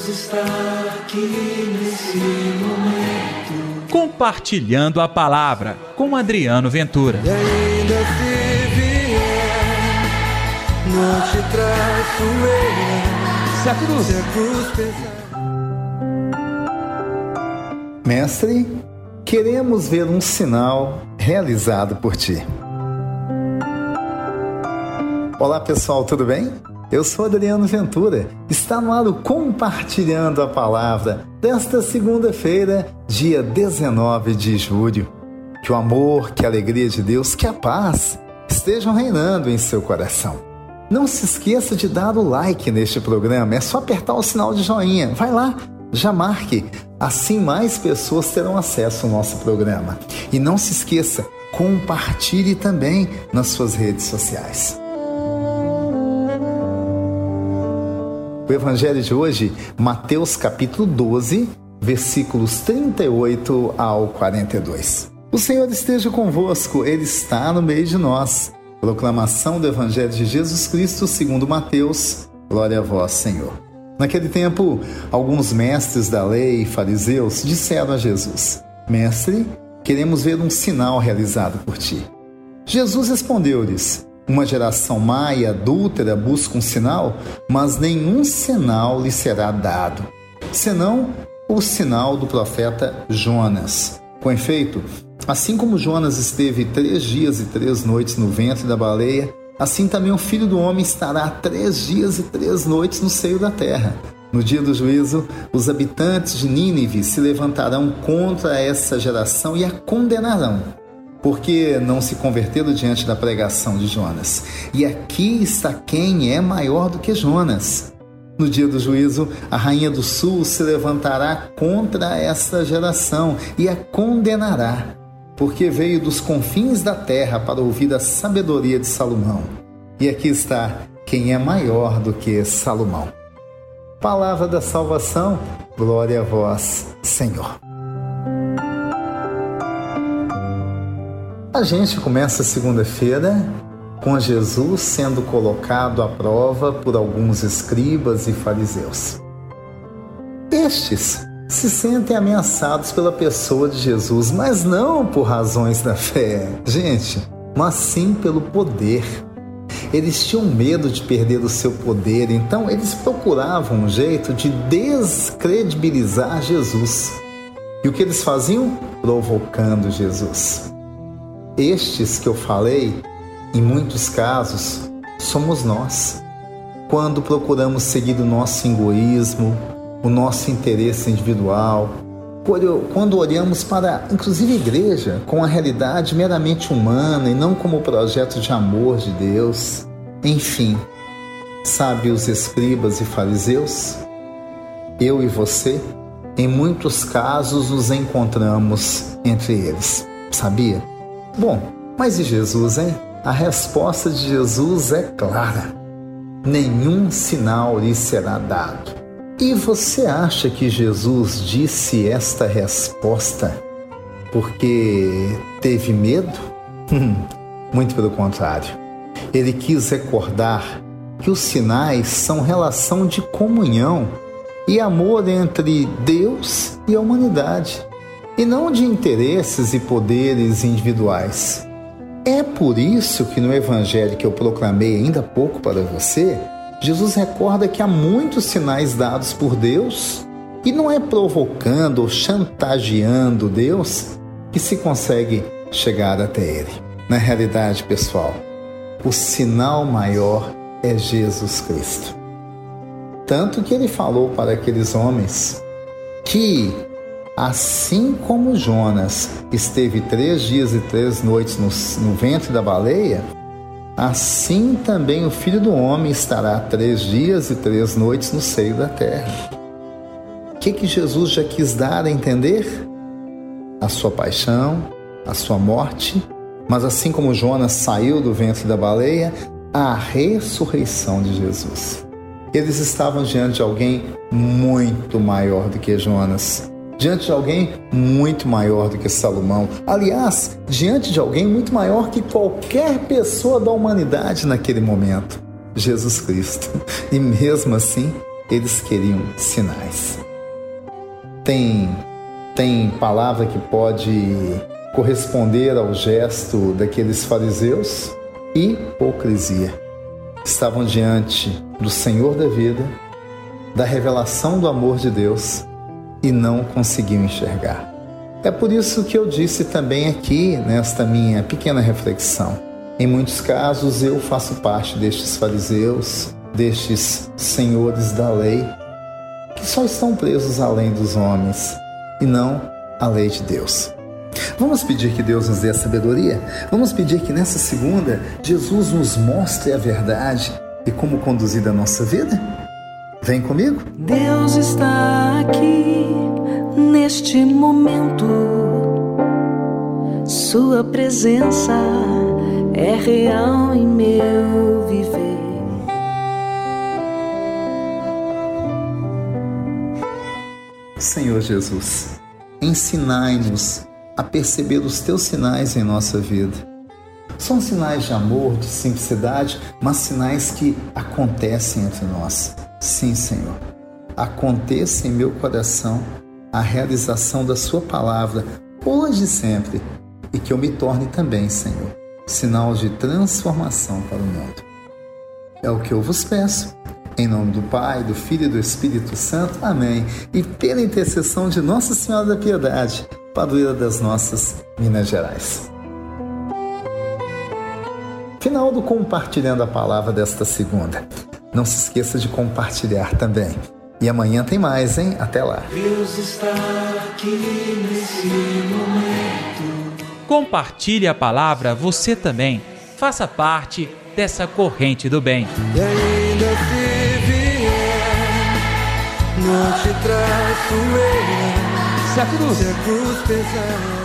Deus está aqui nesse momento. Compartilhando a palavra com Adriano Ventura. E ainda se vier, não te traço eu. Se a cruz, Se a cruz pesar. Mestre, queremos ver um sinal realizado por ti. Olá pessoal, tudo bem? Eu sou Adriano Ventura. Está no ar o Compartilhando a Palavra desta segunda-feira, dia 19 de julho. Que o amor, que a alegria de Deus, que a paz estejam reinando em seu coração. Não se esqueça de dar o like neste programa, é só apertar o sinal de joinha. Vai lá, já marque. Assim mais pessoas terão acesso ao nosso programa. E não se esqueça, compartilhe também nas suas redes sociais. O evangelho de hoje, Mateus capítulo 12, versículos 38 ao 42. O Senhor esteja convosco, ele está no meio de nós. Proclamação do evangelho de Jesus Cristo, segundo Mateus. Glória a vós, Senhor. Naquele tempo, alguns mestres da lei e fariseus disseram a Jesus: Mestre, queremos ver um sinal realizado por ti. Jesus respondeu-lhes: Uma geração e adúltera busca um sinal, mas nenhum sinal lhe será dado, senão o sinal do profeta Jonas. Com efeito, assim como Jonas esteve três dias e três noites no ventre da baleia, assim também o filho do homem estará três dias e três noites no seio da terra. No dia do juízo, os habitantes de Nínive se levantarão contra essa geração e a condenarão, porque não se converteram diante da pregação de Jonas. E aqui está quem é maior do que Jonas. No dia do juízo, a rainha do sul se levantará contra essa geração e a condenará, porque veio dos confins da terra para ouvir a sabedoria de Salomão. E aqui está quem é maior do que Salomão. Palavra da salvação, glória a vós, Senhor. A gente começa segunda-feira com Jesus sendo colocado à prova por alguns escribas e fariseus. Estes se sentem ameaçados pela pessoa de Jesus, mas não por razões da fé, gente, mas sim pelo poder. Eles tinham medo de perder o seu poder, então eles procuravam um jeito de descredibilizar Jesus. E o que eles faziam? Provocando Jesus. Estes que eu falei, em muitos casos, somos nós. Quando procuramos seguir o nosso egoísmo, o nosso interesse individual, quando olhamos para, inclusive, a igreja com a realidade meramente humana e não como projeto de amor de Deus. Enfim, sabe os escribas e fariseus? Eu e você, em muitos casos, nos encontramos entre eles. Sabia? Bom, mas e Jesus, hein? A resposta de Jesus é clara: nenhum sinal lhe será dado. E você acha que Jesus disse esta resposta porque teve medo? Muito pelo contrário. Ele quis recordar que os sinais são relação de comunhão e amor entre Deus e a humanidade, e não de interesses e poderes individuais. É por isso que no evangelho que eu proclamei ainda há pouco para você, Jesus recorda que há muitos sinais dados por Deus e não é provocando ou chantageando Deus que se consegue chegar até Ele. Na realidade, pessoal, o sinal maior é Jesus Cristo. Tanto que ele falou para aqueles homens que, assim como Jonas esteve três dias e três noites no, no ventre da baleia, assim também o filho do homem estará três dias e três noites no seio da terra. O que, que Jesus já quis dar a entender? A sua paixão, a sua morte, mas assim como Jonas saiu do ventre da baleia, a ressurreição de Jesus. Eles estavam diante de alguém muito maior do que Jonas, diante de alguém muito maior do que Salomão. Aliás, diante de alguém muito maior que qualquer pessoa da humanidade naquele momento, Jesus Cristo. E mesmo assim, eles queriam sinais. Tem, tem palavra que pode corresponder ao gesto daqueles fariseus? Hipocrisia. Estavam diante do Senhor da vida, da revelação do amor de Deus e não conseguiam enxergar. É por isso que eu disse também aqui, nesta minha pequena reflexão. Em muitos casos eu faço parte destes fariseus, destes senhores da lei, que só estão presos lei dos homens e não à lei de Deus. Vamos pedir que Deus nos dê a sabedoria? Vamos pedir que nessa segunda Jesus nos mostre a verdade e como conduzir a nossa vida? Vem comigo? Deus está aqui neste momento. Sua presença é real em meu viver. Senhor Jesus, ensinai-nos a perceber os teus sinais em nossa vida. São sinais de amor, de simplicidade, mas sinais que acontecem entre nós. Sim, Senhor. Aconteça em meu coração a realização da Sua palavra, hoje e sempre, e que eu me torne também, Senhor, sinal de transformação para o mundo. É o que eu vos peço em nome do Pai, do Filho e do Espírito Santo. Amém. E pela intercessão de Nossa Senhora da Piedade, padroeira das nossas Minas Gerais. Final do compartilhando a palavra desta segunda. Não se esqueça de compartilhar também. E amanhã tem mais, hein? Até lá. Deus está aqui nesse momento. Compartilhe a palavra você também. Faça parte dessa corrente do bem. E ainda se vier, não te traço eu. Se a cruz Se a cruz pesada